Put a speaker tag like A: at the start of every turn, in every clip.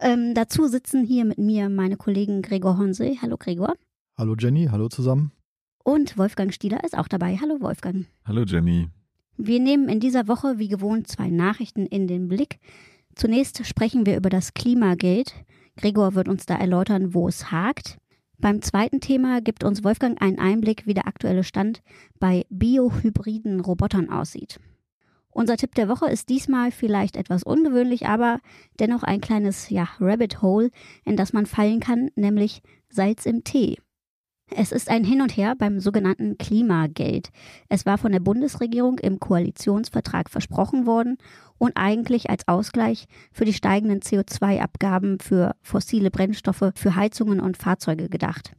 A: Ähm, dazu sitzen hier mit mir meine Kollegen Gregor Honse. Hallo Gregor.
B: Hallo Jenny, hallo zusammen.
A: Und Wolfgang Stieler ist auch dabei. Hallo Wolfgang.
C: Hallo Jenny.
A: Wir nehmen in dieser Woche wie gewohnt zwei Nachrichten in den Blick. Zunächst sprechen wir über das Klimagate. Gregor wird uns da erläutern, wo es hakt. Beim zweiten Thema gibt uns Wolfgang einen Einblick, wie der aktuelle Stand bei biohybriden Robotern aussieht. Unser Tipp der Woche ist diesmal vielleicht etwas ungewöhnlich, aber dennoch ein kleines ja, Rabbit Hole, in das man fallen kann, nämlich Salz im Tee. Es ist ein Hin und Her beim sogenannten Klimageld. Es war von der Bundesregierung im Koalitionsvertrag versprochen worden und eigentlich als Ausgleich für die steigenden CO2-Abgaben für fossile Brennstoffe für Heizungen und Fahrzeuge gedacht.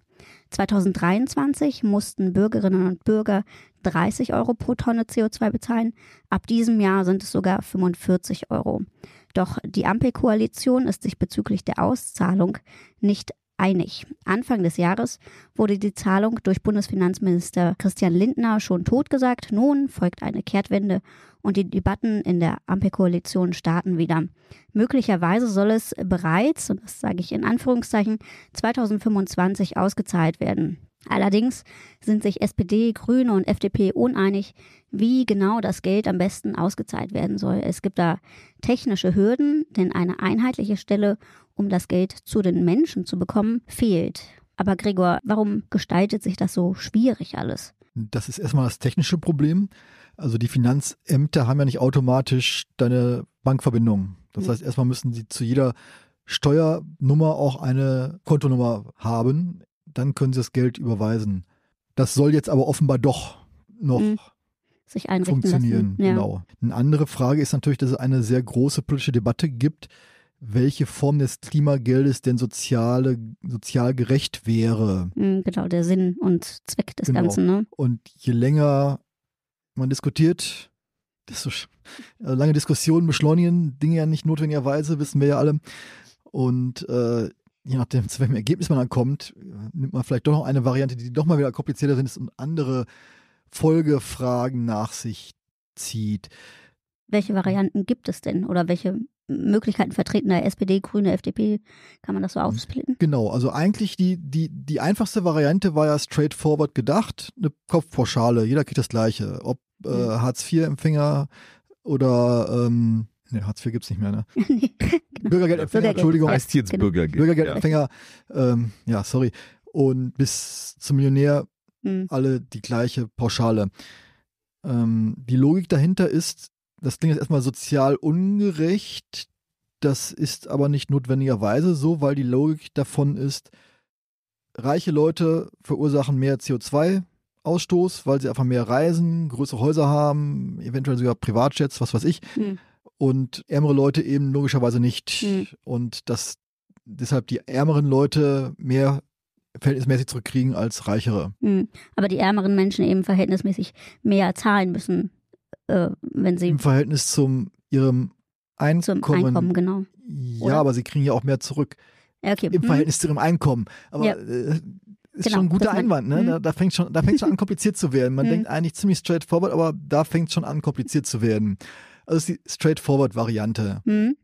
A: 2023 mussten Bürgerinnen und Bürger 30 Euro pro Tonne CO2 bezahlen. Ab diesem Jahr sind es sogar 45 Euro. Doch die Ampelkoalition ist sich bezüglich der Auszahlung nicht einig. Anfang des Jahres wurde die Zahlung durch Bundesfinanzminister Christian Lindner schon totgesagt. Nun folgt eine Kehrtwende und die Debatten in der Ampelkoalition starten wieder. Möglicherweise soll es bereits, und das sage ich in Anführungszeichen, 2025 ausgezahlt werden. Allerdings sind sich SPD, Grüne und FDP uneinig, wie genau das Geld am besten ausgezahlt werden soll. Es gibt da technische Hürden, denn eine einheitliche Stelle, um das Geld zu den Menschen zu bekommen, fehlt. Aber Gregor, warum gestaltet sich das so schwierig alles?
B: Das ist erstmal das technische Problem. Also die Finanzämter haben ja nicht automatisch deine Bankverbindung. Das heißt, erstmal müssen sie zu jeder Steuernummer auch eine Kontonummer haben dann können sie das Geld überweisen. Das soll jetzt aber offenbar doch noch mhm.
A: Sich
B: funktionieren. Ja. Genau. Eine andere Frage ist natürlich, dass es eine sehr große politische Debatte gibt, welche Form des Klimageldes denn soziale, sozial gerecht wäre.
A: Mhm, genau, der Sinn und Zweck des genau. Ganzen. Ne?
B: Und je länger man diskutiert, desto also lange Diskussionen beschleunigen Dinge ja nicht notwendigerweise, wissen wir ja alle. Und äh, je nachdem, zu welchem Ergebnis man dann kommt, nimmt man vielleicht doch noch eine Variante, die doch mal wieder komplizierter sind und andere Folgefragen nach sich zieht.
A: Welche Varianten gibt es denn oder welche Möglichkeiten vertreten da SPD, Grüne, FDP? Kann man das so aufsplitten?
B: Genau, also eigentlich die, die, die einfachste Variante war ja straightforward gedacht, eine Kopfpauschale, jeder kriegt das gleiche. Ob äh, mhm. Hartz-IV-Empfänger oder ähm, Ne, Hartz IV gibt es nicht mehr, ne? nee, genau. Bürgergeldempfänger, Entschuldigung.
C: Heißt jetzt genau. Bürgergeld.
B: Bürgergeldempfänger, ja. Ähm, ja, sorry. Und bis zum Millionär mhm. alle die gleiche Pauschale. Ähm, die Logik dahinter ist, das klingt jetzt erstmal sozial ungerecht, das ist aber nicht notwendigerweise so, weil die Logik davon ist, reiche Leute verursachen mehr CO2-Ausstoß, weil sie einfach mehr reisen, größere Häuser haben, eventuell sogar Privatjets, was weiß ich. Mhm und ärmere Leute eben logischerweise nicht. Mhm. Und dass deshalb die ärmeren Leute mehr verhältnismäßig zurückkriegen als reichere.
A: Mhm. Aber die ärmeren Menschen eben verhältnismäßig mehr zahlen müssen, äh, wenn sie.
B: Im Verhältnis zum ihrem Einkommen.
A: Zum Einkommen, genau.
B: Ja, Oder? aber sie kriegen ja auch mehr zurück. Okay. Im mhm. Verhältnis zu ihrem Einkommen. Aber ja. äh, ist genau, schon ein guter Einwand, ne? Mhm. Da, da, fängt schon, da fängt schon an, kompliziert zu werden. Man mhm. denkt eigentlich ziemlich straightforward, aber da fängt schon an, kompliziert zu werden. Also ist die Straightforward-Variante. Mhm.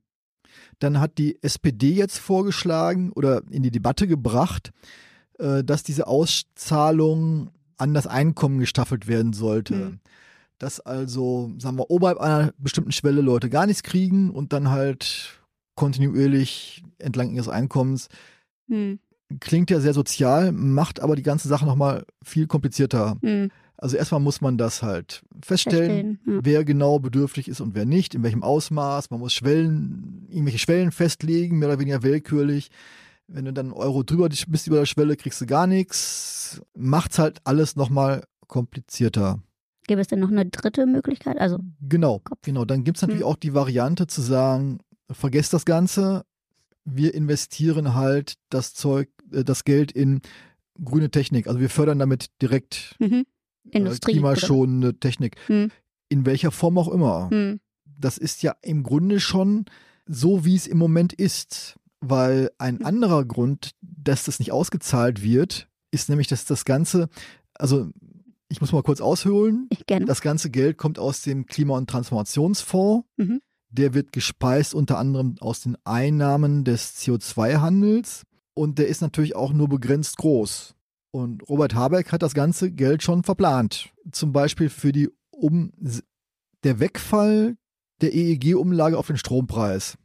B: Dann hat die SPD jetzt vorgeschlagen oder in die Debatte gebracht, äh, dass diese Auszahlung an das Einkommen gestaffelt werden sollte. Dass also, sagen wir, oberhalb einer bestimmten Schwelle Leute gar nichts kriegen und dann halt kontinuierlich entlang ihres Einkommens. Mhm. Klingt ja sehr sozial, macht aber die ganze Sache nochmal viel komplizierter. Mhm. Also erstmal muss man das halt feststellen, ja. wer genau bedürftig ist und wer nicht, in welchem Ausmaß. Man muss Schwellen, irgendwelche Schwellen festlegen, mehr oder weniger willkürlich. Wenn du dann einen Euro drüber bist über der Schwelle, kriegst du gar nichts. Macht's halt alles nochmal komplizierter.
A: Gäbe es denn noch eine dritte Möglichkeit? Also
B: genau, Kopf. genau. Dann gibt es natürlich hm. auch die Variante zu sagen, vergesst das Ganze, wir investieren halt das Zeug, äh, das Geld in grüne Technik. Also wir fördern damit direkt mhm. Industrie, äh, klimaschonende oder? Technik. Mhm. In welcher Form auch immer. Mhm. Das ist ja im Grunde schon so, wie es im Moment ist. Weil ein hm. anderer Grund, dass das nicht ausgezahlt wird, ist nämlich, dass das Ganze, also ich muss mal kurz ausholen.
A: Gerne.
B: Das ganze Geld kommt aus dem Klima- und Transformationsfonds. Mhm. Der wird gespeist unter anderem aus den Einnahmen des CO2-Handels und der ist natürlich auch nur begrenzt groß. Und Robert Habeck hat das ganze Geld schon verplant. Zum Beispiel für die um der Wegfall der EEG-Umlage auf den Strompreis.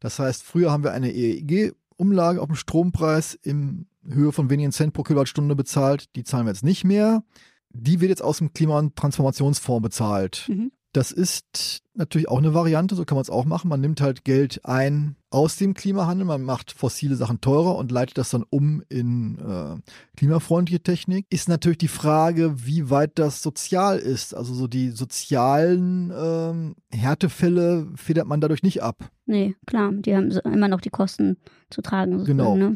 B: Das heißt, früher haben wir eine EEG-Umlage auf den Strompreis in Höhe von wenigen Cent pro Kilowattstunde bezahlt. Die zahlen wir jetzt nicht mehr. Die wird jetzt aus dem Klima- und Transformationsfonds bezahlt. Mhm. Das ist natürlich auch eine Variante, so kann man es auch machen. Man nimmt halt Geld ein aus dem Klimahandel, man macht fossile Sachen teurer und leitet das dann um in äh, klimafreundliche Technik. Ist natürlich die Frage, wie weit das sozial ist. Also so die sozialen ähm, Härtefälle federt man dadurch nicht ab.
A: Nee, klar, die haben immer noch die Kosten zu tragen.
B: Genau. Ne?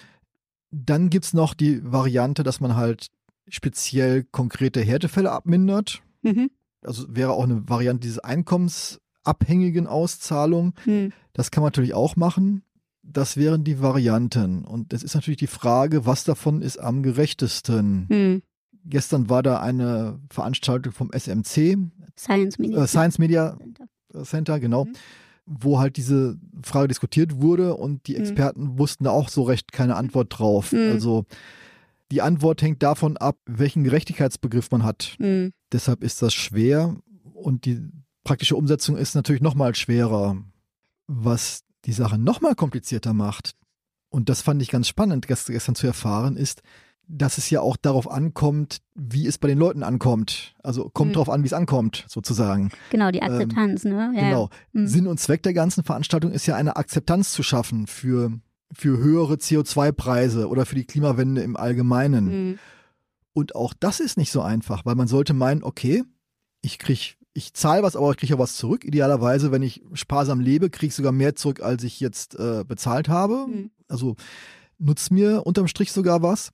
B: Dann gibt es noch die Variante, dass man halt speziell konkrete Härtefälle abmindert. Mhm also wäre auch eine Variante dieses einkommensabhängigen Auszahlung. Hm. Das kann man natürlich auch machen. Das wären die Varianten. Und es ist natürlich die Frage, was davon ist am gerechtesten. Hm. Gestern war da eine Veranstaltung vom SMC.
A: Science Media,
B: äh, Science Media Center, Center genau. Mhm. Wo halt diese Frage diskutiert wurde und die hm. Experten mhm. wussten da auch so recht keine Antwort drauf. Mhm. Also die Antwort hängt davon ab, welchen Gerechtigkeitsbegriff man hat. Mhm. Deshalb ist das schwer und die praktische Umsetzung ist natürlich nochmal schwerer. Was die Sache nochmal komplizierter macht, und das fand ich ganz spannend gestern zu erfahren, ist, dass es ja auch darauf ankommt, wie es bei den Leuten ankommt. Also kommt mhm. darauf an, wie es ankommt, sozusagen.
A: Genau, die Akzeptanz, ähm, ne?
B: Ja, genau. Mhm. Sinn und Zweck der ganzen Veranstaltung ist ja eine Akzeptanz zu schaffen für für höhere CO2-Preise oder für die Klimawende im Allgemeinen. Mhm. Und auch das ist nicht so einfach, weil man sollte meinen, okay, ich kriege, ich zahle was, aber ich kriege auch was zurück. Idealerweise, wenn ich sparsam lebe, kriege ich sogar mehr zurück, als ich jetzt äh, bezahlt habe. Mhm. Also nutzt mir unterm Strich sogar was.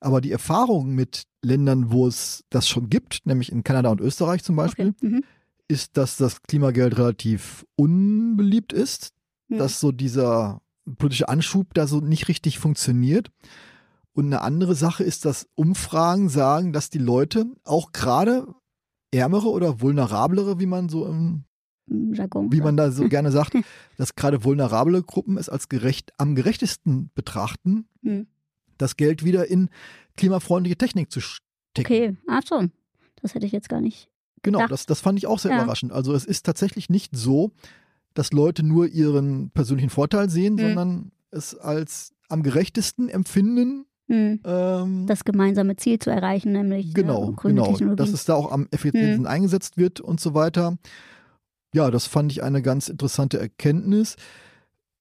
B: Aber die Erfahrung mit Ländern, wo es das schon gibt, nämlich in Kanada und Österreich zum Beispiel, okay. mhm. ist, dass das Klimageld relativ unbeliebt ist, mhm. dass so dieser politische Anschub da so nicht richtig funktioniert. Und eine andere Sache ist, dass Umfragen sagen, dass die Leute, auch gerade ärmere oder vulnerablere, wie man so im Jargon wie man da so gerne sagt, dass gerade vulnerable Gruppen es als gerecht, am gerechtesten betrachten, hm. das Geld wieder in klimafreundliche Technik zu stecken.
A: Okay, ach so. Das hätte ich jetzt gar nicht.
B: Genau, das, das fand ich auch sehr ja. überraschend. Also es ist tatsächlich nicht so, dass Leute nur ihren persönlichen Vorteil sehen, mhm. sondern es als am gerechtesten empfinden.
A: Mhm. Ähm, das gemeinsame Ziel zu erreichen, nämlich
B: genau, äh, genau, dass es da auch am effizientesten mhm. eingesetzt wird und so weiter. Ja, das fand ich eine ganz interessante Erkenntnis.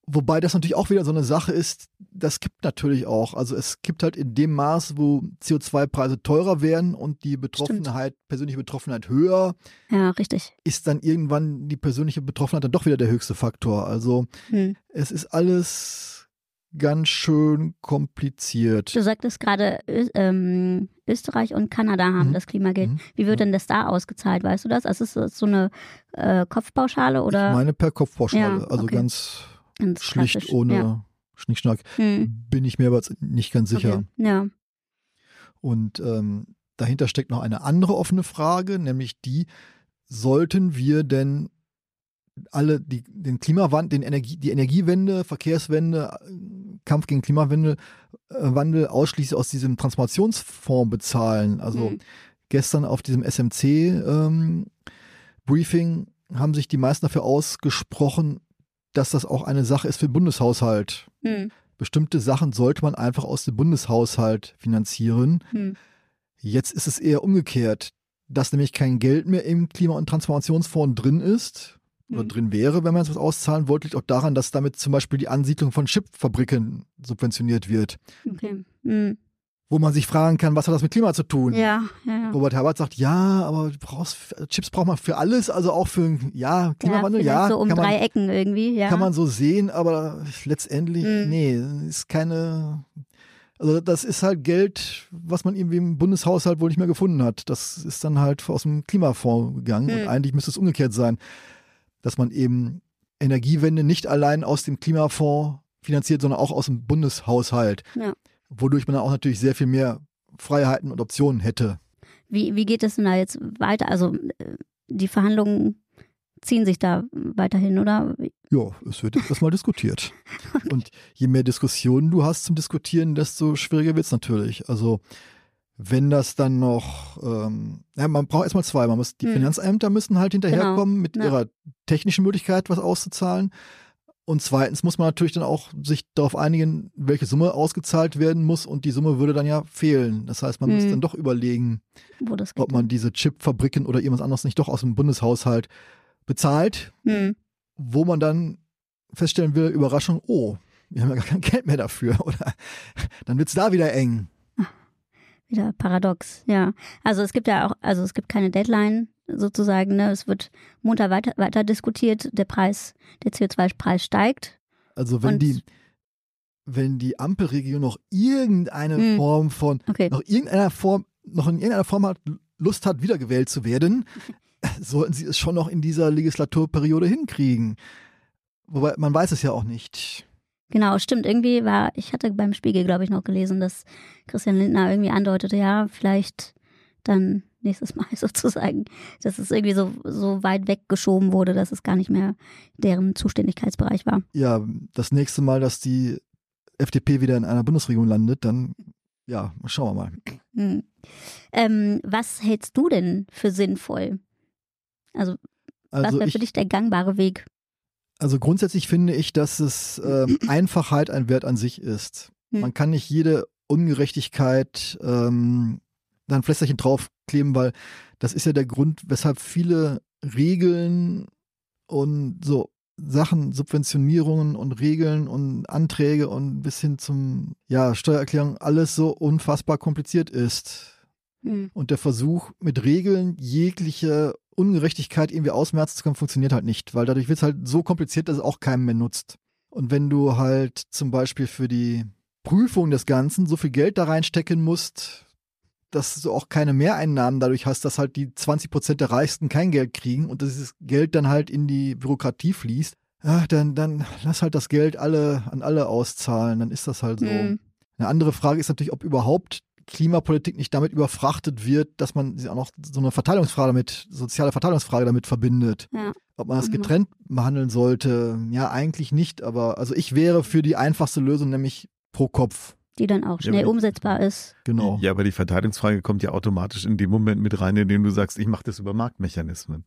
B: Wobei das natürlich auch wieder so eine Sache ist, das gibt natürlich auch. Also es gibt halt in dem Maß, wo CO2-Preise teurer werden und die Betroffenheit, Stimmt. persönliche Betroffenheit höher.
A: Ja, richtig.
B: Ist dann irgendwann die persönliche Betroffenheit dann doch wieder der höchste Faktor. Also hm. es ist alles ganz schön kompliziert.
A: Du sagtest gerade, ähm, Österreich und Kanada haben mhm. das Klimageld. Mhm. Wie wird mhm. denn das da ausgezahlt? Weißt du das? Also ist das so eine äh, Kopfpauschale oder?
B: Ich meine per Kopfpauschale. Ja, also okay. ganz Ganz schlicht ohne ja. Schnickschnack. Hm. Bin ich mir aber nicht ganz sicher.
A: Okay. Ja.
B: Und ähm, dahinter steckt noch eine andere offene Frage, nämlich die, sollten wir denn alle die, den Klimawandel, den Energie, die Energiewende, Verkehrswende, Kampf gegen Klimawandel äh, Wandel ausschließlich aus diesem Transformationsfonds bezahlen. Also mhm. gestern auf diesem SMC ähm, Briefing haben sich die meisten dafür ausgesprochen, dass das auch eine Sache ist für den Bundeshaushalt. Hm. Bestimmte Sachen sollte man einfach aus dem Bundeshaushalt finanzieren. Hm. Jetzt ist es eher umgekehrt, dass nämlich kein Geld mehr im Klima- und Transformationsfonds drin ist oder hm. drin wäre, wenn man es was auszahlen wollte, liegt auch daran, dass damit zum Beispiel die Ansiedlung von Chipfabriken subventioniert wird.
A: Okay.
B: Wo man sich fragen kann, was hat das mit Klima zu tun?
A: Ja, ja, ja.
B: Robert Herbert sagt, ja, aber brauchst, Chips braucht man für alles, also auch für, ja, Klimawandel, ja.
A: so um
B: kann
A: drei
B: man,
A: Ecken irgendwie, ja.
B: Kann man so sehen, aber letztendlich, mhm. nee, ist keine, also das ist halt Geld, was man irgendwie im Bundeshaushalt wohl nicht mehr gefunden hat. Das ist dann halt aus dem Klimafonds gegangen mhm. und eigentlich müsste es umgekehrt sein, dass man eben Energiewende nicht allein aus dem Klimafonds finanziert, sondern auch aus dem Bundeshaushalt. Ja wodurch man auch natürlich sehr viel mehr Freiheiten und Optionen hätte.
A: Wie, wie geht es denn da jetzt weiter? Also äh, die Verhandlungen ziehen sich da weiterhin, oder?
B: Ja, es wird erstmal diskutiert. okay. Und je mehr Diskussionen du hast zum Diskutieren, desto schwieriger wird es natürlich. Also wenn das dann noch, ähm, ja, man braucht erstmal zwei. Man muss, die hm. Finanzämter müssen halt hinterherkommen genau. mit ja. ihrer technischen Möglichkeit, was auszuzahlen. Und zweitens muss man natürlich dann auch sich darauf einigen, welche Summe ausgezahlt werden muss und die Summe würde dann ja fehlen. Das heißt, man mhm. muss dann doch überlegen, ob man diese Chipfabriken oder irgendwas anderes nicht doch aus dem Bundeshaushalt bezahlt, mhm. wo man dann feststellen will, Überraschung, oh, wir haben ja gar kein Geld mehr dafür oder dann wird es da wieder eng.
A: Wieder paradox, ja. Also es gibt ja auch, also es gibt keine Deadline sozusagen. Ne? Es wird munter weiter, weiter diskutiert. Der Preis, der CO2-Preis steigt.
B: Also wenn die, wenn die Ampelregierung noch irgendeine mh, Form von, okay. noch irgendeiner Form, noch in irgendeiner Form hat, Lust hat, wiedergewählt zu werden, sollten sie es schon noch in dieser Legislaturperiode hinkriegen. Wobei man weiß es ja auch nicht.
A: Genau, stimmt. Irgendwie war, ich hatte beim Spiegel, glaube ich, noch gelesen, dass Christian Lindner irgendwie andeutete, ja, vielleicht dann nächstes Mal sozusagen, dass es irgendwie so, so weit weggeschoben wurde, dass es gar nicht mehr deren Zuständigkeitsbereich war.
B: Ja, das nächste Mal, dass die FDP wieder in einer Bundesregierung landet, dann ja, schauen wir mal. Hm.
A: Ähm, was hältst du denn für sinnvoll? Also, also was wäre für dich der gangbare Weg?
B: Also grundsätzlich finde ich, dass es äh, Einfachheit ein Wert an sich ist. Hm. Man kann nicht jede Ungerechtigkeit ähm, da ein Flästerchen draufkleben, weil das ist ja der Grund, weshalb viele Regeln und so Sachen, Subventionierungen und Regeln und Anträge und bis hin zum, ja, Steuererklärung alles so unfassbar kompliziert ist. Mhm. Und der Versuch, mit Regeln jegliche Ungerechtigkeit irgendwie ausmerzen zu können, funktioniert halt nicht, weil dadurch wird es halt so kompliziert, dass es auch keinem mehr nutzt. Und wenn du halt zum Beispiel für die Prüfung des Ganzen so viel Geld da reinstecken musst, dass du auch keine Mehreinnahmen dadurch hast, dass halt die 20 Prozent der Reichsten kein Geld kriegen und dieses Geld dann halt in die Bürokratie fließt, ja, dann, dann lass halt das Geld alle an alle auszahlen, dann ist das halt so. Mhm. Eine andere Frage ist natürlich, ob überhaupt Klimapolitik nicht damit überfrachtet wird, dass man sie auch noch so eine Verteilungsfrage damit, soziale Verteilungsfrage damit verbindet. Ja. Ob man das mhm. getrennt behandeln sollte, ja, eigentlich nicht, aber also ich wäre für die einfachste Lösung, nämlich pro Kopf
A: die dann auch schnell ja, umsetzbar ist.
C: Genau. Ja, aber die Verteidigungsfrage kommt ja automatisch in dem Moment mit rein, in dem du sagst, ich mache das über Marktmechanismen.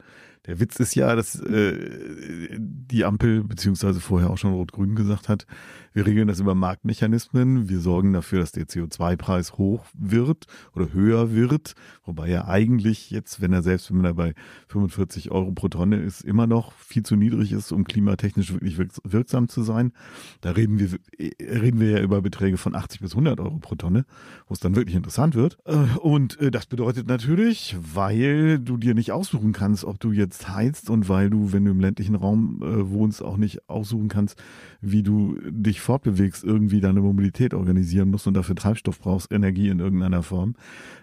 C: Der Witz ist ja, dass äh, die Ampel beziehungsweise vorher auch schon Rot-Grün gesagt hat, wir regeln das über Marktmechanismen, wir sorgen dafür, dass der CO2-Preis hoch wird oder höher wird, wobei er eigentlich jetzt, wenn er selbst wenn er bei 45 Euro pro Tonne ist, immer noch viel zu niedrig ist, um klimatechnisch wirklich wirksam zu sein. Da reden wir reden wir ja über Beträge von 80 bis 100 Euro pro Tonne, wo es dann wirklich interessant wird. Äh, und äh, das bedeutet natürlich, weil du dir nicht aussuchen kannst, ob du jetzt heizt und weil du, wenn du im ländlichen Raum äh, wohnst, auch nicht aussuchen kannst, wie du dich fortbewegst, irgendwie deine Mobilität organisieren musst und dafür Treibstoff brauchst, Energie in irgendeiner Form,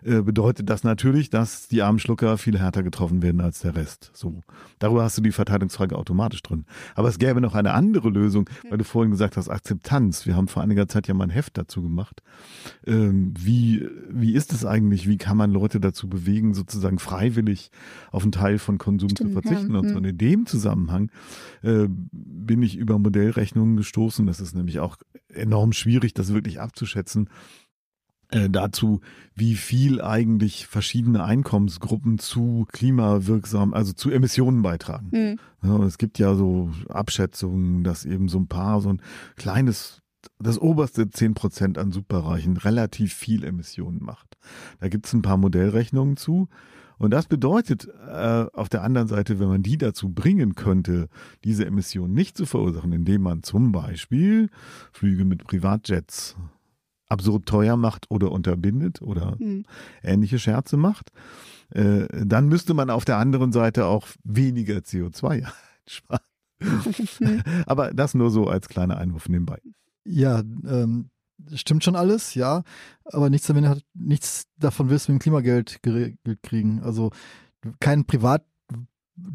C: bedeutet das natürlich, dass die armen Schlucker viel härter getroffen werden als der Rest. So. Darüber hast du die Verteilungsfrage automatisch drin. Aber es gäbe noch eine andere Lösung, weil du vorhin gesagt hast, Akzeptanz. Wir haben vor einiger Zeit ja mal ein Heft dazu gemacht. Ähm, wie, wie ist es eigentlich? Wie kann man Leute dazu bewegen, sozusagen freiwillig auf einen Teil von Konsum Stimmt, zu verzichten. Ja. Und so hm. in dem Zusammenhang äh, bin ich über Modellrechnungen gestoßen. Das ist nämlich auch enorm schwierig, das wirklich abzuschätzen. Äh, dazu, wie viel eigentlich verschiedene Einkommensgruppen zu klimawirksam, also zu Emissionen beitragen. Mhm. Ja, es gibt ja so Abschätzungen, dass eben so ein paar, so ein kleines das oberste zehn Prozent an Superreichen relativ viel Emissionen macht. Da gibt es ein paar Modellrechnungen zu. Und das bedeutet äh, auf der anderen Seite, wenn man die dazu bringen könnte, diese Emissionen nicht zu verursachen, indem man zum Beispiel Flüge mit Privatjets absurd teuer macht oder unterbindet oder mhm. ähnliche Scherze macht. Äh, dann müsste man auf der anderen Seite auch weniger CO2 sparen. Aber das nur so als kleiner Einwurf nebenbei.
B: Ja, ähm, stimmt schon alles, ja. Aber nichts, damit hat, nichts davon wirst du mit dem Klimageld geregelt kriegen. Also kein Privat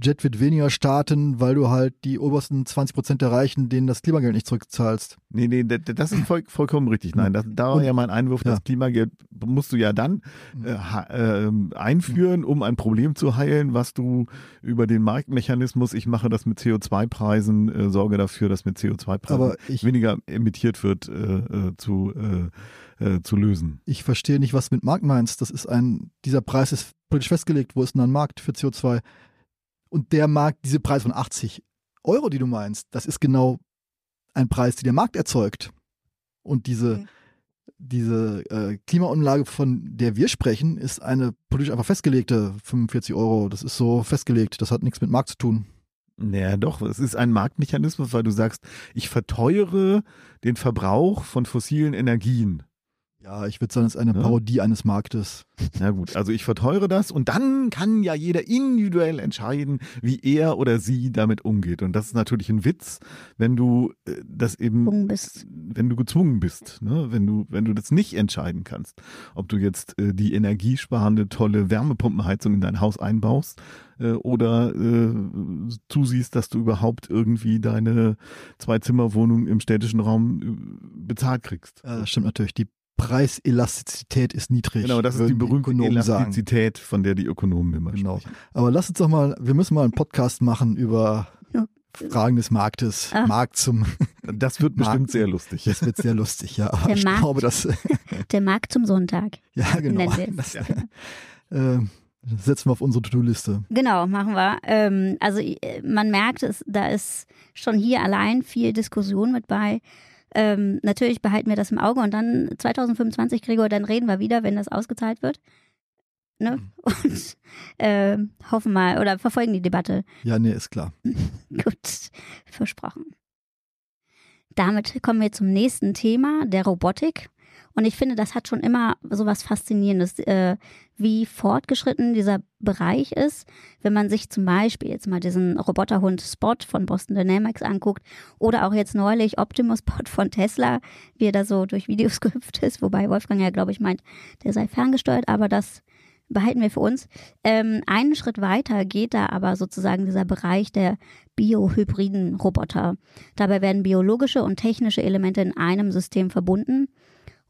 B: Jet wird weniger starten, weil du halt die obersten 20 Prozent erreichen, denen das Klimageld nicht zurückzahlst.
C: Nee, nee, das ist voll, vollkommen richtig. Nein, das, da war ja mein Einwurf, ja. das Klimageld musst du ja dann mhm. äh, äh, einführen, um ein Problem zu heilen, was du über den Marktmechanismus, ich mache das mit CO2-Preisen, äh, sorge dafür, dass mit CO2-Preisen weniger emittiert wird, äh, äh zu, äh, zu lösen.
B: Ich verstehe nicht, was du mit Markt meinst. Das ist ein, dieser Preis ist politisch festgelegt. Wo ist denn ein Markt für CO2? Und der Markt, diese Preis von 80 Euro, die du meinst, das ist genau ein Preis, den der Markt erzeugt. Und diese, mhm. diese äh, Klimaanlage, von der wir sprechen, ist eine politisch einfach festgelegte 45 Euro. Das ist so festgelegt. Das hat nichts mit Markt zu tun.
C: Naja, doch, es ist ein Marktmechanismus, weil du sagst, ich verteuere den Verbrauch von fossilen Energien.
B: Ja, ich würde sagen, es ist eine Parodie eines Marktes.
C: Na gut, also ich verteure das und dann kann ja jeder individuell entscheiden, wie er oder sie damit umgeht. Und das ist natürlich ein Witz, wenn du äh, das eben, bist. wenn du gezwungen bist, ne? wenn du, wenn du das nicht entscheiden kannst, ob du jetzt äh, die energiesparende tolle Wärmepumpenheizung in dein Haus einbaust äh, oder äh, zusiehst, dass du überhaupt irgendwie deine Zwei-Zimmer-Wohnung im städtischen Raum äh, bezahlt kriegst.
B: Ja, das stimmt natürlich. Die Preiselastizität ist niedrig.
C: Genau, das ist die berühmte Elastizität, sagen. von der die Ökonomen immer genau. sprechen.
B: Aber lass uns doch mal, wir müssen mal einen Podcast machen über Fragen des Marktes, ah. Markt zum.
C: Das wird bestimmt Markt. sehr lustig.
B: Das wird sehr lustig, ja. Aber der ich Markt, glaube, dass.
A: Der Markt zum Sonntag.
B: Ja, genau. Das, ja. Äh, setzen wir auf unsere To-Do-Liste.
A: Genau, machen wir. Ähm, also äh, man merkt, es, da ist schon hier allein viel Diskussion mit bei. Ähm, natürlich behalten wir das im Auge und dann 2025, Gregor, dann reden wir wieder, wenn das ausgezahlt wird. Ne? Mhm. Und äh, hoffen mal oder verfolgen die Debatte.
B: Ja, nee, ist klar.
A: Gut, versprochen. Damit kommen wir zum nächsten Thema, der Robotik. Und ich finde, das hat schon immer so was Faszinierendes, äh, wie fortgeschritten dieser Bereich ist. Wenn man sich zum Beispiel jetzt mal diesen Roboterhund Spot von Boston Dynamics anguckt oder auch jetzt neulich Optimus Spot von Tesla, wie er da so durch Videos gehüpft ist, wobei Wolfgang ja, glaube ich, meint, der sei ferngesteuert, aber das behalten wir für uns. Ähm, einen Schritt weiter geht da aber sozusagen dieser Bereich der biohybriden Roboter. Dabei werden biologische und technische Elemente in einem System verbunden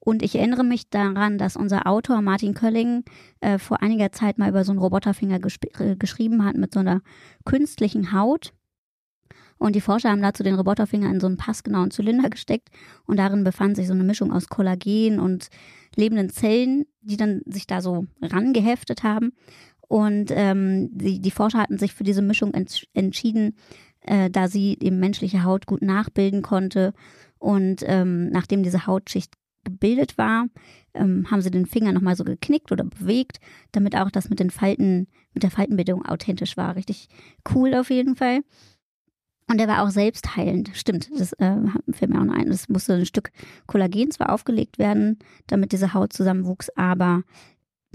A: und ich erinnere mich daran, dass unser Autor Martin Kölling äh, vor einiger Zeit mal über so einen Roboterfinger äh, geschrieben hat mit so einer künstlichen Haut. Und die Forscher haben dazu den Roboterfinger in so einen passgenauen Zylinder gesteckt und darin befand sich so eine Mischung aus Kollagen und lebenden Zellen, die dann sich da so rangeheftet haben. Und ähm, die, die Forscher hatten sich für diese Mischung ents entschieden, äh, da sie eben menschliche Haut gut nachbilden konnte. Und ähm, nachdem diese Hautschicht gebildet war, ähm, haben sie den Finger nochmal so geknickt oder bewegt, damit auch das mit den Falten, mit der Faltenbildung authentisch war. Richtig cool auf jeden Fall. Und er war auch selbst heilend. Stimmt, das äh, fällt mir auch noch ein. Es musste ein Stück Kollagen zwar aufgelegt werden, damit diese Haut zusammenwuchs, aber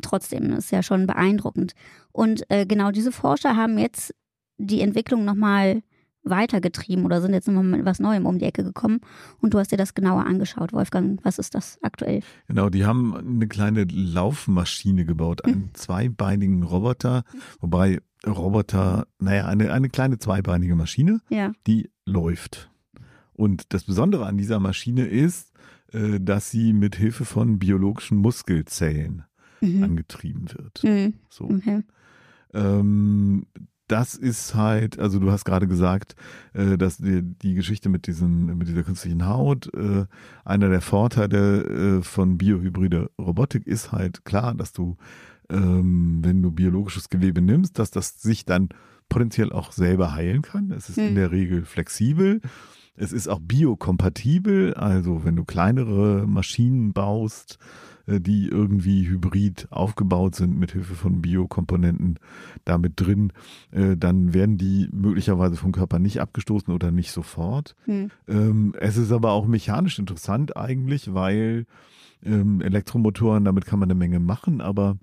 A: trotzdem ist ja schon beeindruckend. Und äh, genau diese Forscher haben jetzt die Entwicklung nochmal weitergetrieben oder sind jetzt nochmal mit was Neuem um die Ecke gekommen und du hast dir das genauer angeschaut, Wolfgang. Was ist das aktuell?
C: Genau, die haben eine kleine Laufmaschine gebaut, einen hm. zweibeinigen Roboter, wobei Roboter, naja, eine, eine kleine zweibeinige Maschine, ja. die läuft. Und das Besondere an dieser Maschine ist, äh, dass sie mit Hilfe von biologischen Muskelzellen mhm. angetrieben wird. Mhm. So. Okay. Ähm, das ist halt, also du hast gerade gesagt, äh, dass die, die Geschichte mit diesem, mit dieser künstlichen Haut, äh, einer der Vorteile äh, von biohybride Robotik ist halt klar, dass du, ähm, wenn du biologisches Gewebe nimmst, dass das sich dann potenziell auch selber heilen kann. Es ist hm. in der Regel flexibel. Es ist auch biokompatibel, also wenn du kleinere Maschinen baust, die irgendwie hybrid aufgebaut sind mit Hilfe von Biokomponenten damit drin, äh, dann werden die möglicherweise vom Körper nicht abgestoßen oder nicht sofort. Hm. Ähm, es ist aber auch mechanisch interessant eigentlich, weil ähm, Elektromotoren, damit kann man eine Menge machen, aber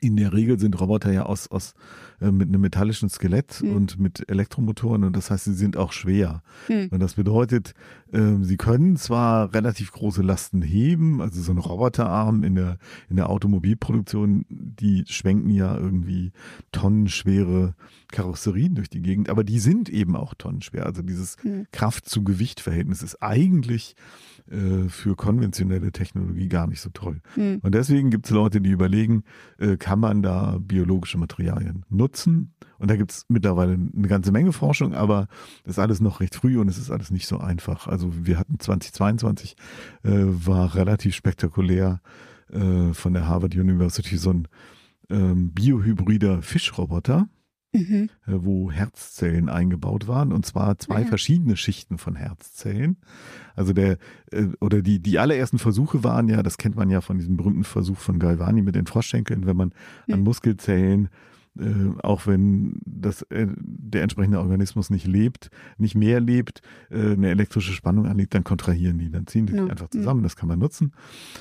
C: in der Regel sind Roboter ja aus, aus äh, mit einem metallischen Skelett mhm. und mit Elektromotoren und das heißt, sie sind auch schwer. Mhm. Und das bedeutet, äh, sie können zwar relativ große Lasten heben, also so ein Roboterarm in der, in der Automobilproduktion, die schwenken ja irgendwie tonnenschwere Karosserien durch die Gegend, aber die sind eben auch tonnenschwer. Also dieses mhm. Kraft-zu-Gewicht-Verhältnis ist eigentlich äh, für konventionelle Technologie gar nicht so toll. Mhm. Und deswegen gibt es Leute, die überlegen, äh, kann man da biologische Materialien nutzen? Und da gibt es mittlerweile eine ganze Menge Forschung, aber das ist alles noch recht früh und es ist alles nicht so einfach. Also wir hatten 2022, äh, war relativ spektakulär äh, von der Harvard University so ein ähm, biohybrider Fischroboter mhm. Äh, wo Herzzellen eingebaut waren und zwar zwei ja. verschiedene Schichten von Herzzellen. Also der äh, oder die die allerersten Versuche waren ja, das kennt man ja von diesem berühmten Versuch von Galvani mit den Froschschenkeln, wenn man mhm. an Muskelzellen äh, auch wenn das, äh, der entsprechende Organismus nicht lebt, nicht mehr lebt, äh, eine elektrische Spannung anlegt, dann kontrahieren die, dann ziehen die ja. einfach zusammen, das kann man nutzen.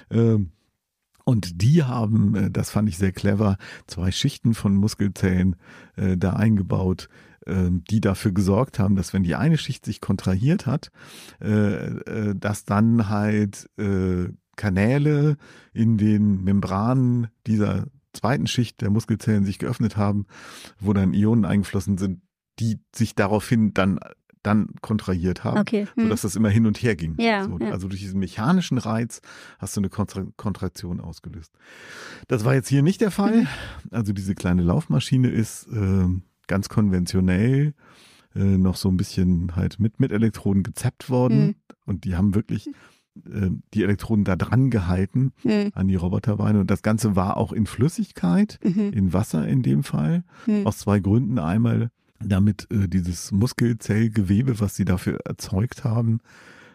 C: Ähm, und die haben, äh, das fand ich sehr clever, zwei Schichten von Muskelzellen äh, da eingebaut, äh, die dafür gesorgt haben, dass wenn die eine Schicht sich kontrahiert hat, äh, dass dann halt Kanäle in den Membranen dieser zweiten Schicht der Muskelzellen sich geöffnet haben, wo dann Ionen eingeflossen sind, die sich daraufhin dann dann kontrahiert haben, okay. hm. sodass das immer hin und her ging. Ja, so, ja. Also durch diesen mechanischen Reiz hast du eine Kontra Kontraktion ausgelöst. Das war jetzt hier nicht der Fall. Mhm. Also diese kleine Laufmaschine ist äh, ganz konventionell äh, noch so ein bisschen halt mit, mit Elektroden gezappt worden mhm. und die haben wirklich äh, die Elektroden da dran gehalten mhm. an die Roboterbeine. Und das Ganze war auch in Flüssigkeit, mhm. in Wasser in dem Fall, mhm. aus zwei Gründen. Einmal, damit äh, dieses Muskelzellgewebe, was sie dafür erzeugt haben,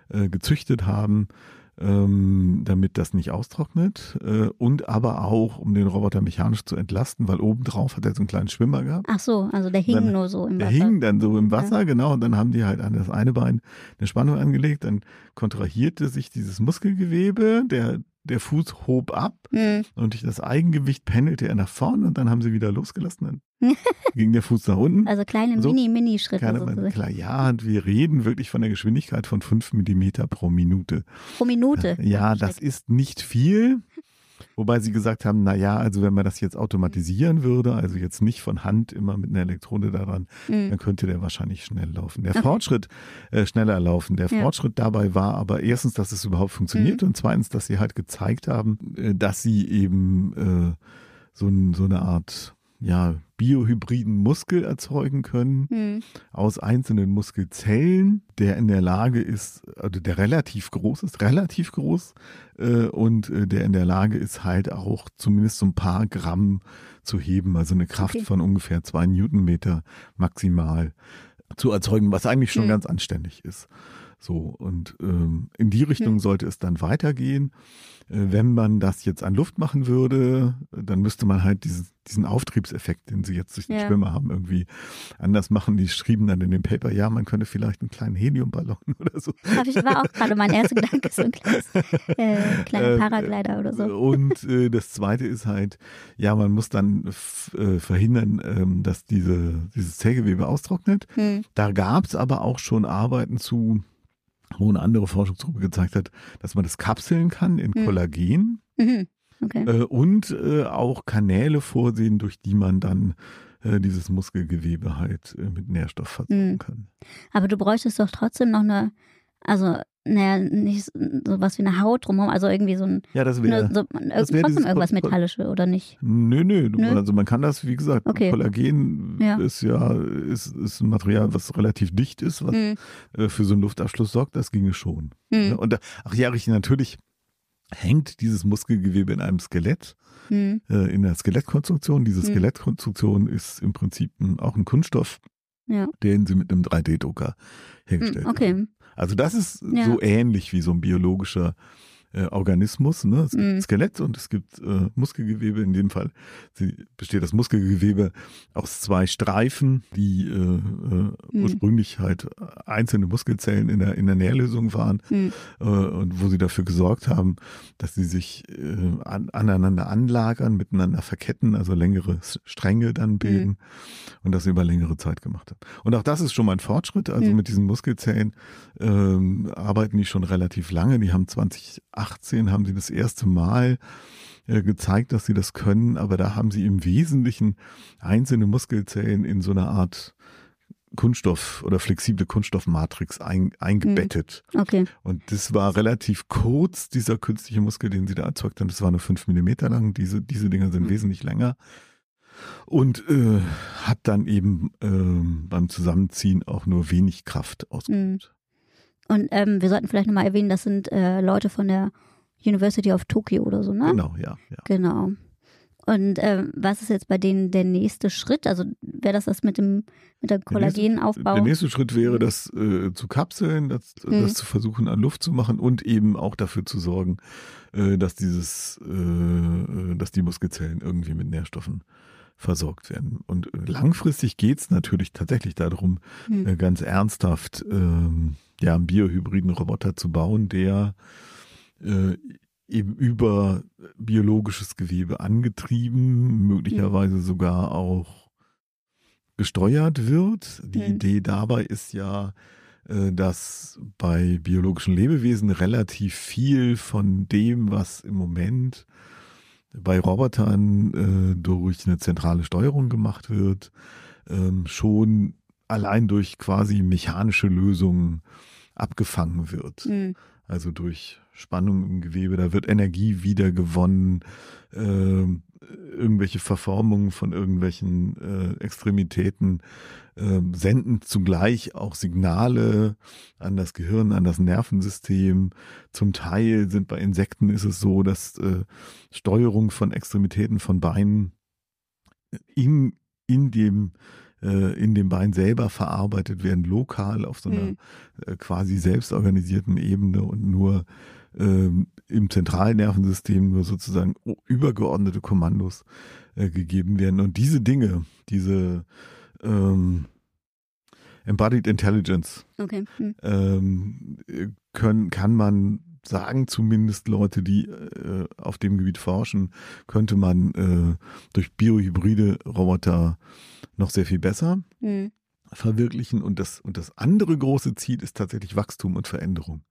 C: äh, gezüchtet haben, ähm, damit das nicht austrocknet äh, und aber auch, um den Roboter mechanisch zu entlasten, weil obendrauf hat er so einen kleinen Schwimmer gehabt.
A: Ach so, also der hing
C: dann,
A: nur so im
C: der
A: Wasser.
C: Der hing dann so im Wasser, ja. genau, und dann haben die halt an das eine Bein eine Spannung angelegt, dann kontrahierte sich dieses Muskelgewebe, der der Fuß hob ab mhm. und durch das Eigengewicht pendelte er nach vorne und dann haben sie wieder losgelassen. Dann ging der Fuß nach unten.
A: Also kleine so, Mini-Mini-Schritte.
C: Kleine, klar, ja, und wir reden wirklich von der Geschwindigkeit von fünf Millimeter pro Minute.
A: Pro Minute?
C: Ja, das ist nicht viel. Wobei sie gesagt haben, na ja, also wenn man das jetzt automatisieren würde, also jetzt nicht von Hand immer mit einer Elektrode daran, mhm. dann könnte der wahrscheinlich schnell laufen. Der okay. Fortschritt äh, schneller laufen. Der ja. Fortschritt dabei war aber erstens, dass es überhaupt funktioniert mhm. und zweitens, dass sie halt gezeigt haben, äh, dass sie eben äh, so, so eine Art ja, biohybriden Muskel erzeugen können hm. aus einzelnen Muskelzellen, der in der Lage ist, also der relativ groß ist, relativ groß äh, und äh, der in der Lage ist halt auch zumindest so ein paar Gramm zu heben, also eine Kraft okay. von ungefähr zwei Newtonmeter maximal zu erzeugen, was eigentlich schon hm. ganz anständig ist. So, und ähm, in die Richtung sollte es dann weitergehen. Äh, wenn man das jetzt an Luft machen würde, dann müsste man halt diesen, diesen Auftriebseffekt, den sie jetzt durch den ja. Schwimmer haben, irgendwie anders machen. Die schrieben dann in dem Paper, ja, man könnte vielleicht einen kleinen Heliumballon oder so.
A: Hab ich war auch gerade mein erster Gedanke, so ein kleines, äh, kleiner äh, Paraglider oder so.
C: Und äh, das zweite ist halt, ja, man muss dann äh, verhindern, ähm, dass diese, dieses Zellgewebe austrocknet. Hm. Da gab es aber auch schon Arbeiten zu, wo eine andere Forschungsgruppe gezeigt hat, dass man das kapseln kann in mhm. Kollagen mhm. Okay. Äh, und äh, auch Kanäle vorsehen, durch die man dann äh, dieses Muskelgewebe halt mit Nährstoff versorgen mhm. kann.
A: Aber du bräuchtest doch trotzdem noch eine, also naja, nicht so was wie eine Haut drumherum, also irgendwie so ein.
C: Ja, das wäre.
A: So, trotzdem irgendwas Metallisches, oder nicht?
C: Nö, nö, nö. Also man kann das, wie gesagt, okay. Kollagen ja. ist ja ist, ist ein Material, was relativ dicht ist, was mhm. für so einen Luftabschluss sorgt, das ginge schon. Mhm. Und ach ja, richtig, natürlich hängt dieses Muskelgewebe in einem Skelett, mhm. äh, in der Skelettkonstruktion. Diese hm. Skelettkonstruktion ist im Prinzip auch ein Kunststoff, ja. den sie mit einem 3D-Drucker hergestellt hm, okay. haben. Also das ist ja. so ähnlich wie so ein biologischer äh, Organismus. Ne? Es gibt mm. Skelett und es gibt äh, Muskelgewebe. In dem Fall besteht das Muskelgewebe aus zwei Streifen, die äh, mm. ursprünglich halt einzelne Muskelzellen in der, in der Nährlösung waren mm. und wo sie dafür gesorgt haben, dass sie sich äh, an, aneinander anlagern, miteinander verketten, also längere Stränge dann bilden und das über längere Zeit gemacht haben. Und auch das ist schon mal ein Fortschritt. Also mit diesen Muskelzellen ähm, arbeiten die schon relativ lange. Die haben 2018 haben sie das erste Mal äh, gezeigt, dass sie das können, aber da haben sie im Wesentlichen einzelne Muskelzellen in so einer Art Kunststoff oder flexible Kunststoffmatrix ein, eingebettet.
A: Hm. Okay.
C: Und das war relativ kurz, dieser künstliche Muskel, den sie da erzeugt haben. Das war nur fünf Millimeter lang. Diese, diese Dinger sind mhm. wesentlich länger. Und äh, hat dann eben äh, beim Zusammenziehen auch nur wenig Kraft ausgeübt.
A: Und ähm, wir sollten vielleicht nochmal erwähnen, das sind äh, Leute von der University of Tokyo oder so, ne?
C: Genau, ja. ja.
A: Genau. Und ähm, was ist jetzt bei denen der nächste Schritt? Also wäre das das mit dem mit der Kollagenaufbau?
C: Der nächste Schritt wäre, das äh, zu kapseln, das, mhm. das zu versuchen an Luft zu machen und eben auch dafür zu sorgen, äh, dass dieses, äh, äh dass die Muskelzellen irgendwie mit Nährstoffen versorgt werden. Und langfristig geht es natürlich tatsächlich darum, mhm. ganz ernsthaft ähm, ja, einen biohybriden Roboter zu bauen, der äh, eben über biologisches Gewebe angetrieben, möglicherweise mhm. sogar auch gesteuert wird. Die mhm. Idee dabei ist ja, äh, dass bei biologischen Lebewesen relativ viel von dem, was im Moment bei Robotern äh, durch eine zentrale Steuerung gemacht wird, ähm, schon allein durch quasi mechanische Lösungen abgefangen wird. Mhm. Also durch Spannung im Gewebe, da wird Energie wieder gewonnen, äh, irgendwelche Verformungen von irgendwelchen äh, Extremitäten äh, senden zugleich auch Signale an das Gehirn, an das Nervensystem. Zum Teil sind bei Insekten ist es so, dass äh, Steuerung von Extremitäten von Beinen in, in dem äh, in dem Bein selber verarbeitet werden, lokal auf so einer mhm. quasi selbstorganisierten Ebene und nur ähm, im zentralen Nervensystem nur sozusagen übergeordnete Kommandos äh, gegeben werden. Und diese Dinge, diese ähm, Embodied Intelligence,
A: okay. hm.
C: ähm, können, kann man sagen zumindest Leute, die äh, auf dem Gebiet forschen, könnte man äh, durch biohybride Roboter noch sehr viel besser mhm. verwirklichen. Und das, und das andere große Ziel ist tatsächlich Wachstum und Veränderung.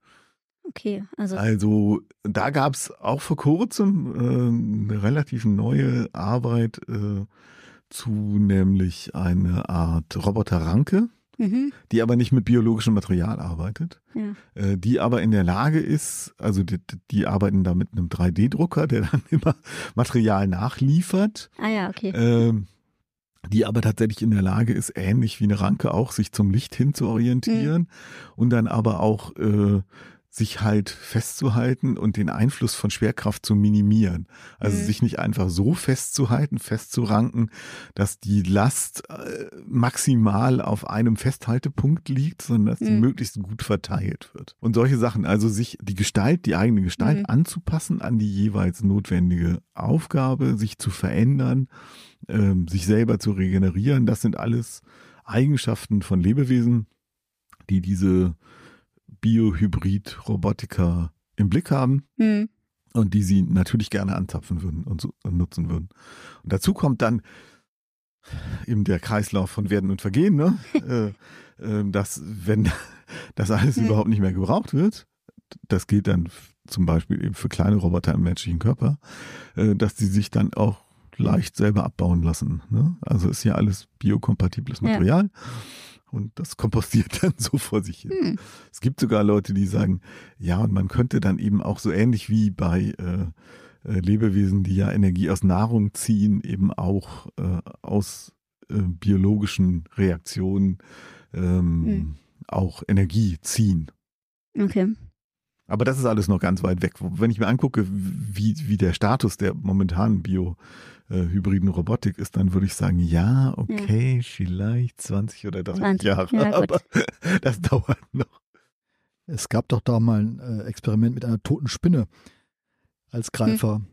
A: Okay, also.
C: Also da gab es auch vor kurzem äh, eine relativ neue Arbeit äh, zu nämlich eine Art Roboterranke mhm. die aber nicht mit biologischem Material arbeitet, ja. äh, die aber in der Lage ist, also die, die arbeiten da mit einem 3D-Drucker, der dann immer Material nachliefert.
A: Ah ja, okay.
C: Äh, die aber tatsächlich in der Lage ist, ähnlich wie eine Ranke auch, sich zum Licht hin zu orientieren mhm. und dann aber auch äh, sich halt festzuhalten und den Einfluss von Schwerkraft zu minimieren. Also mhm. sich nicht einfach so festzuhalten, festzuranken, dass die Last äh, maximal auf einem Festhaltepunkt liegt, sondern dass mhm. die möglichst gut verteilt wird. Und solche Sachen, also sich die Gestalt, die eigene Gestalt mhm. anzupassen an die jeweils notwendige Aufgabe, sich zu verändern, äh, sich selber zu regenerieren, das sind alles Eigenschaften von Lebewesen, die diese Biohybrid-Robotiker im Blick haben mhm. und die sie natürlich gerne anzapfen würden und, so, und, nutzen würden. Und dazu kommt dann eben der Kreislauf von Werden und Vergehen, ne? äh, äh, dass wenn das alles mhm. überhaupt nicht mehr gebraucht wird, das gilt dann zum Beispiel eben für kleine Roboter im menschlichen Körper, äh, dass die sich dann auch leicht selber abbauen lassen. Ne? Also ist ja alles biokompatibles Material. Ja und das kompostiert dann so vor sich hin. Hm. Es gibt sogar Leute, die sagen, ja, und man könnte dann eben auch so ähnlich wie bei äh, äh, Lebewesen, die ja Energie aus Nahrung ziehen, eben auch äh, aus äh, biologischen Reaktionen ähm, hm. auch Energie ziehen.
A: Okay.
C: Aber das ist alles noch ganz weit weg. Wenn ich mir angucke, wie, wie der Status der momentanen Bio, äh, hybriden Robotik ist, dann würde ich sagen, ja, okay, ja. vielleicht 20 oder 30 20, Jahre, ja, aber das dauert noch.
B: Es gab doch da mal ein äh, Experiment mit einer toten Spinne als Greifer. Hm.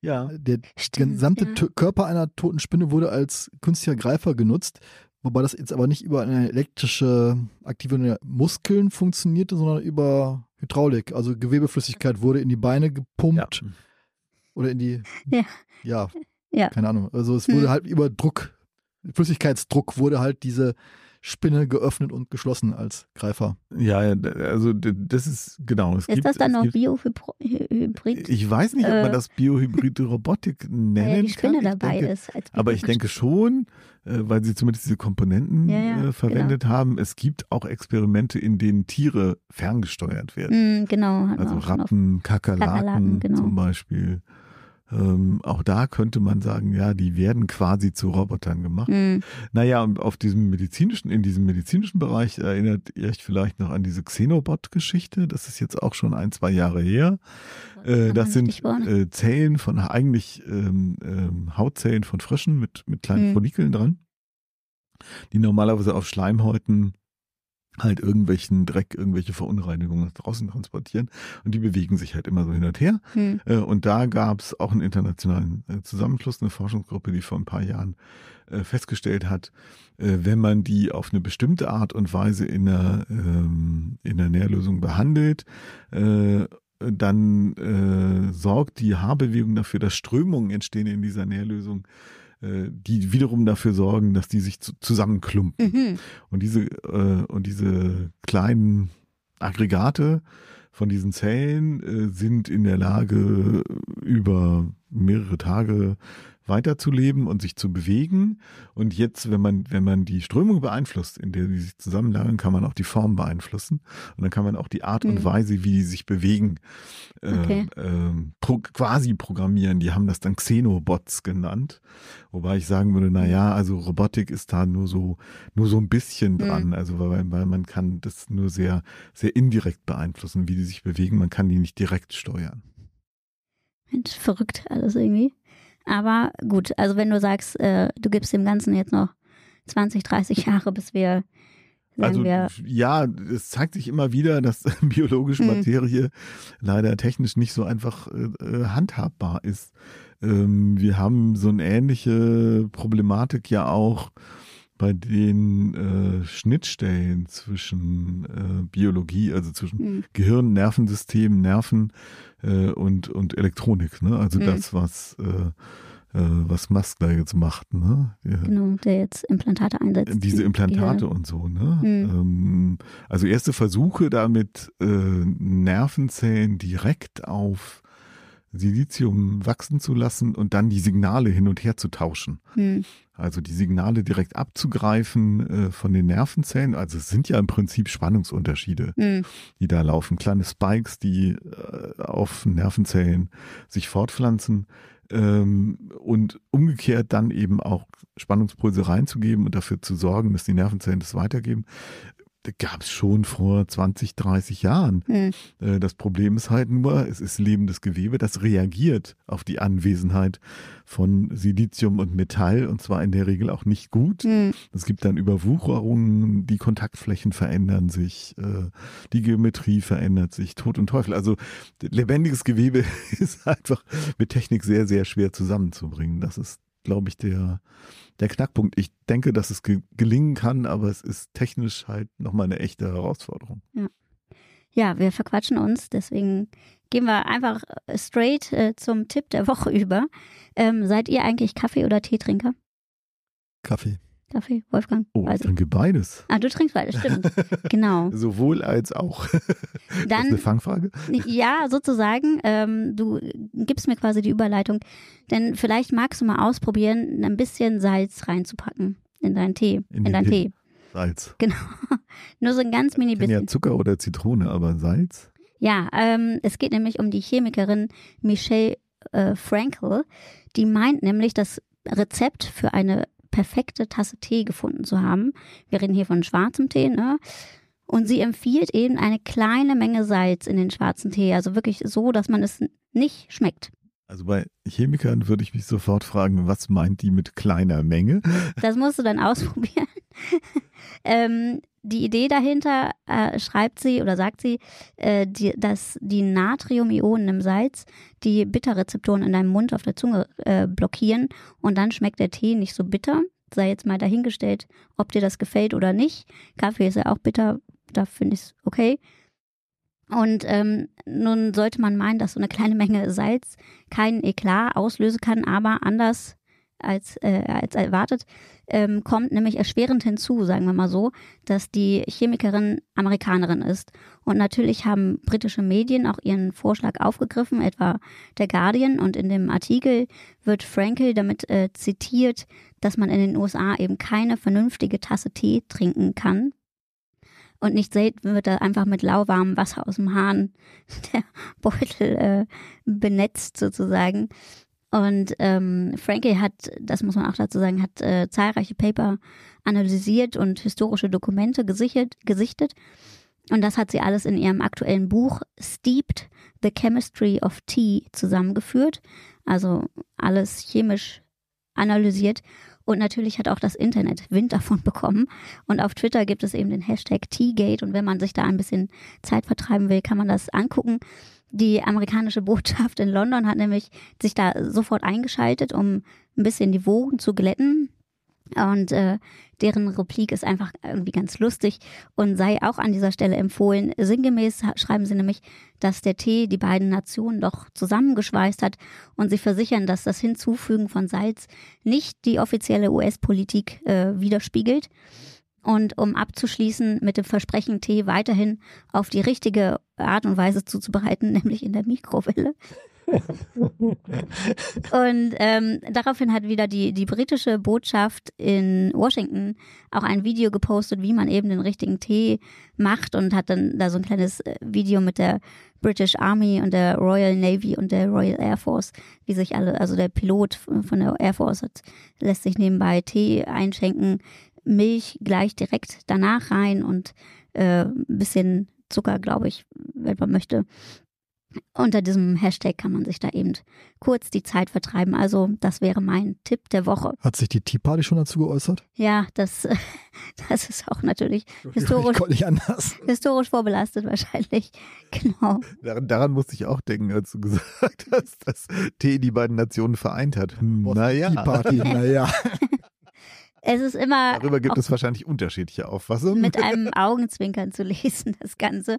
C: Ja.
B: Der Stimmt, gesamte ja. Körper einer toten Spinne wurde als künstlicher Greifer genutzt, wobei das jetzt aber nicht über eine elektrische Aktivierung der Muskeln funktionierte, sondern über Hydraulik. Also Gewebeflüssigkeit wurde in die Beine gepumpt ja. oder in die.
A: Ja.
B: Ja. Ja. Keine Ahnung. Also es wurde hm. halt über Druck, Flüssigkeitsdruck wurde halt diese Spinne geöffnet und geschlossen als Greifer.
C: Ja, also das ist genau.
A: ist gibt, das dann noch Biohybrid?
C: Ich weiß nicht, ob man äh, das Biohybride Robotik nennen kann. Ja, die
A: Spinne
C: kann.
A: dabei
C: denke,
A: ist.
C: aber ich denke schon, äh, weil sie zumindest diese Komponenten ja, ja, äh, verwendet genau. haben. Es gibt auch Experimente, in denen Tiere ferngesteuert werden.
A: Mm, genau.
C: Also Ratten, Kakerlaken, Kakerlaken genau. zum Beispiel. Ähm, auch da könnte man sagen, ja, die werden quasi zu Robotern gemacht. Mhm. Naja, und auf diesem medizinischen, in diesem medizinischen Bereich erinnert ihr euch vielleicht noch an diese Xenobot-Geschichte. Das ist jetzt auch schon ein, zwei Jahre her. Äh, das sind äh, Zellen von eigentlich ähm, ähm, Hautzellen von Fröschen mit, mit kleinen mhm. Follikeln dran, die normalerweise auf Schleimhäuten halt irgendwelchen Dreck, irgendwelche Verunreinigungen nach draußen transportieren. Und die bewegen sich halt immer so hin und her. Hm. Äh, und da gab es auch einen internationalen äh, Zusammenschluss, eine Forschungsgruppe, die vor ein paar Jahren äh, festgestellt hat, wenn man die auf eine bestimmte Art und Weise in der, ähm, in der Nährlösung behandelt, dann sorgt die Haarbewegung dafür, dass Strömungen entstehen in dieser Nährlösung, äh, die wiederum dafür sorgen, dass die sich zu, zusammenklumpen. Mhm. Und diese äh, und diese kleinen Aggregate von diesen Zellen äh, sind in der Lage, über mehrere Tage weiterzuleben und sich zu bewegen. Und jetzt, wenn man, wenn man die Strömung beeinflusst, in der sie sich zusammenlagern, kann man auch die Form beeinflussen. Und dann kann man auch die Art und mhm. Weise, wie die sich bewegen, äh, okay. äh, pro, quasi programmieren. Die haben das dann Xenobots genannt. Wobei ich sagen würde, na ja, also Robotik ist da nur so, nur so ein bisschen mhm. dran. Mhm. Also, weil, weil man kann das nur sehr, sehr indirekt beeinflussen, wie die sich bewegen. Man kann die nicht direkt steuern.
A: Mensch, verrückt alles irgendwie. Aber gut, also wenn du sagst, äh, du gibst dem Ganzen jetzt noch 20, 30 Jahre, bis wir
C: also ja, es zeigt sich immer wieder, dass biologische mhm. Materie mhm. leider technisch nicht so einfach äh, äh, handhabbar ist. Ähm, wir haben so eine ähnliche Problematik ja auch bei den äh, Schnittstellen zwischen äh, Biologie, also zwischen mhm. Gehirn, Nervensystem, Nerven äh, und, und Elektronik. Ne? Also mhm. das, was äh, äh, was Musk da jetzt macht, ne?
A: Der, genau, der jetzt Implantate einsetzt.
C: Diese Implantate und so, ne? Mhm. Ähm, also erste Versuche damit äh, Nervenzellen direkt auf Silizium wachsen zu lassen und dann die Signale hin und her zu tauschen. Also die Signale direkt abzugreifen äh, von den Nervenzellen. Also es sind ja im Prinzip Spannungsunterschiede, hm. die da laufen. Kleine Spikes, die äh, auf Nervenzellen sich fortpflanzen. Ähm, und umgekehrt dann eben auch Spannungspulse reinzugeben und dafür zu sorgen, dass die Nervenzellen das weitergeben gab es schon vor 20, 30 Jahren. Hm. Äh, das Problem ist halt nur, es ist lebendes Gewebe, das reagiert auf die Anwesenheit von Silizium und Metall und zwar in der Regel auch nicht gut. Hm. Es gibt dann Überwucherungen, die Kontaktflächen verändern sich, äh, die Geometrie verändert sich, Tod und Teufel. Also lebendiges Gewebe ist einfach mit Technik sehr, sehr schwer zusammenzubringen. Das ist, glaube ich, der der Knackpunkt. Ich denke, dass es ge gelingen kann, aber es ist technisch halt nochmal eine echte Herausforderung.
A: Ja. ja, wir verquatschen uns, deswegen gehen wir einfach straight äh, zum Tipp der Woche über. Ähm, seid ihr eigentlich Kaffee- oder Teetrinker?
B: Kaffee.
A: Kaffee, Wolfgang?
C: Oh, ich trinke beides.
A: Ah, du trinkst beides, stimmt. genau.
C: Sowohl als auch.
A: Dann,
C: das ist eine Fangfrage?
A: Ja, sozusagen. Ähm, du gibst mir quasi die Überleitung. Denn vielleicht magst du mal ausprobieren, ein bisschen Salz reinzupacken in deinen Tee. In, in deinen Tee. Tee.
C: Salz.
A: Genau. Nur so ein ganz mini bisschen.
C: Ja, Zucker oder Zitrone, aber Salz?
A: Ja, ähm, es geht nämlich um die Chemikerin Michelle äh, Frankel. Die meint nämlich, das Rezept für eine perfekte Tasse Tee gefunden zu haben. Wir reden hier von schwarzem Tee, ne? Und sie empfiehlt eben eine kleine Menge Salz in den schwarzen Tee. Also wirklich so, dass man es nicht schmeckt.
C: Also bei Chemikern würde ich mich sofort fragen, was meint die mit kleiner Menge?
A: Das musst du dann ausprobieren. ähm, die Idee dahinter äh, schreibt sie oder sagt sie, äh, die, dass die Natriumionen im Salz die Bitterrezeptoren in deinem Mund auf der Zunge äh, blockieren und dann schmeckt der Tee nicht so bitter. Sei jetzt mal dahingestellt, ob dir das gefällt oder nicht. Kaffee ist ja auch bitter, da finde ich es okay. Und ähm, nun sollte man meinen, dass so eine kleine Menge Salz keinen Eklat auslösen kann, aber anders als, äh, als erwartet, ähm, kommt nämlich erschwerend hinzu, sagen wir mal so, dass die Chemikerin Amerikanerin ist. Und natürlich haben britische Medien auch ihren Vorschlag aufgegriffen, etwa der Guardian. Und in dem Artikel wird Frankel damit äh, zitiert, dass man in den USA eben keine vernünftige Tasse Tee trinken kann, und nicht selten wird da einfach mit lauwarmem Wasser aus dem Hahn der Beutel äh, benetzt sozusagen. Und ähm, Frankie hat, das muss man auch dazu sagen, hat äh, zahlreiche Paper analysiert und historische Dokumente gesichert, gesichtet. Und das hat sie alles in ihrem aktuellen Buch Steeped, The Chemistry of Tea zusammengeführt. Also alles chemisch analysiert. Und natürlich hat auch das Internet Wind davon bekommen. Und auf Twitter gibt es eben den Hashtag Teagate. Und wenn man sich da ein bisschen Zeit vertreiben will, kann man das angucken. Die amerikanische Botschaft in London hat nämlich sich da sofort eingeschaltet, um ein bisschen die Wogen zu glätten. Und äh, deren Replik ist einfach irgendwie ganz lustig und sei auch an dieser Stelle empfohlen. Sinngemäß schreiben sie nämlich, dass der Tee die beiden Nationen doch zusammengeschweißt hat und sie versichern, dass das Hinzufügen von Salz nicht die offizielle US-Politik äh, widerspiegelt. Und um abzuschließen mit dem Versprechen, Tee weiterhin auf die richtige Art und Weise zuzubereiten, nämlich in der Mikrowelle, und ähm, daraufhin hat wieder die, die britische Botschaft in Washington auch ein Video gepostet, wie man eben den richtigen Tee macht und hat dann da so ein kleines äh, Video mit der British Army und der Royal Navy und der Royal Air Force, wie sich alle, also der Pilot von der Air Force hat, lässt sich nebenbei Tee einschenken, Milch gleich direkt danach rein und äh, ein bisschen Zucker, glaube ich, wenn man möchte. Unter diesem Hashtag kann man sich da eben kurz die Zeit vertreiben. Also das wäre mein Tipp der Woche.
B: Hat sich die Tea Party schon dazu geäußert?
A: Ja, das, das ist auch natürlich historisch, historisch vorbelastet wahrscheinlich. Genau.
C: Daran, daran musste ich auch denken, als du gesagt hast, dass Tee die beiden Nationen vereint hat. Hm, naja.
B: Tea Party, naja.
A: Es ist immer.
C: Darüber gibt es wahrscheinlich unterschiedliche Auffassungen.
A: Mit einem Augenzwinkern zu lesen, das Ganze.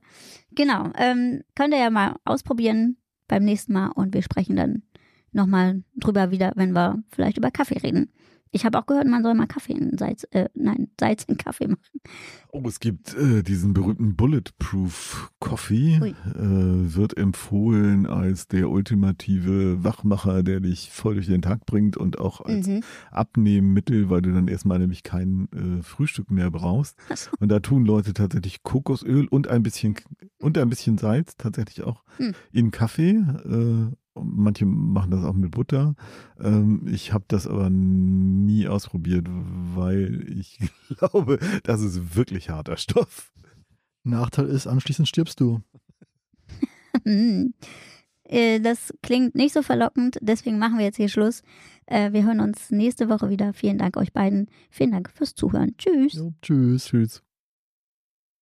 A: Genau. Ähm, könnt ihr ja mal ausprobieren beim nächsten Mal und wir sprechen dann nochmal drüber wieder, wenn wir vielleicht über Kaffee reden. Ich habe auch gehört, man soll mal Kaffee in Salz, äh, nein, Salz in Kaffee machen.
C: Oh, es gibt äh, diesen berühmten Bulletproof Coffee, äh, wird empfohlen als der ultimative Wachmacher, der dich voll durch den Tag bringt und auch als mhm. Abnehmmittel, weil du dann erstmal nämlich kein äh, Frühstück mehr brauchst. So. Und da tun Leute tatsächlich Kokosöl und ein bisschen und ein bisschen Salz tatsächlich auch mhm. in Kaffee äh, Manche machen das auch mit Butter. Ähm, ich habe das aber nie ausprobiert, weil ich glaube, das ist wirklich harter Stoff.
B: Nachteil ist, anschließend stirbst du.
A: Äh, das klingt nicht so verlockend, deswegen machen wir jetzt hier Schluss. Äh, wir hören uns nächste Woche wieder. Vielen Dank euch beiden. Vielen Dank fürs Zuhören. Tschüss. Jo,
B: tschüss. Tschüss.